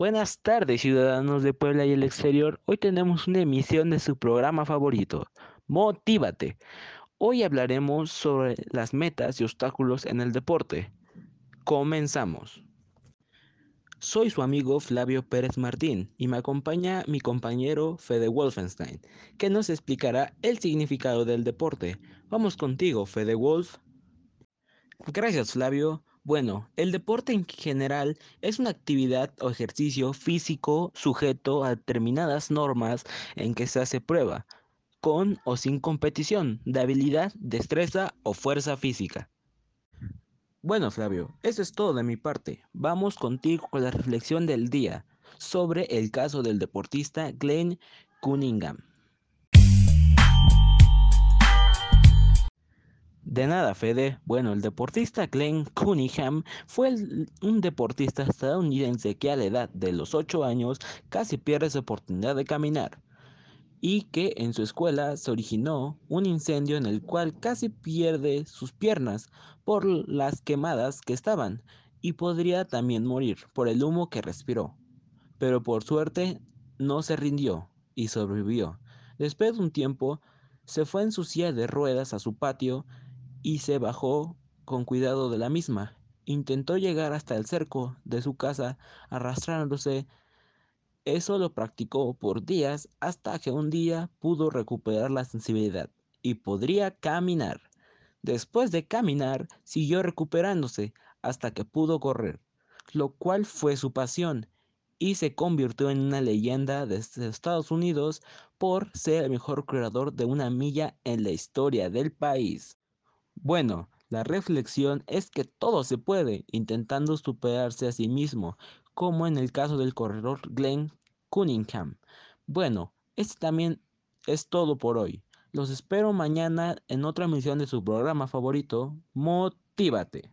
Buenas tardes, ciudadanos de Puebla y el exterior. Hoy tenemos una emisión de su programa favorito, Motívate. Hoy hablaremos sobre las metas y obstáculos en el deporte. Comenzamos. Soy su amigo Flavio Pérez Martín y me acompaña mi compañero Fede Wolfenstein, que nos explicará el significado del deporte. Vamos contigo, Fede Wolf. Gracias, Flavio. Bueno, el deporte en general es una actividad o ejercicio físico sujeto a determinadas normas en que se hace prueba, con o sin competición, de habilidad, destreza o fuerza física. Bueno, Flavio, eso es todo de mi parte. Vamos contigo con la reflexión del día sobre el caso del deportista Glenn Cunningham. De nada, Fede. Bueno, el deportista Glenn Cunningham fue un deportista estadounidense que a la edad de los 8 años casi pierde su oportunidad de caminar y que en su escuela se originó un incendio en el cual casi pierde sus piernas por las quemadas que estaban y podría también morir por el humo que respiró. Pero por suerte no se rindió y sobrevivió. Después de un tiempo se fue en su silla de ruedas a su patio y se bajó con cuidado de la misma. Intentó llegar hasta el cerco de su casa arrastrándose. Eso lo practicó por días hasta que un día pudo recuperar la sensibilidad y podría caminar. Después de caminar, siguió recuperándose hasta que pudo correr, lo cual fue su pasión y se convirtió en una leyenda de Estados Unidos por ser el mejor corredor de una milla en la historia del país. Bueno, la reflexión es que todo se puede intentando superarse a sí mismo, como en el caso del corredor Glenn Cunningham. Bueno, este también es todo por hoy. Los espero mañana en otra emisión de su programa favorito, Motívate.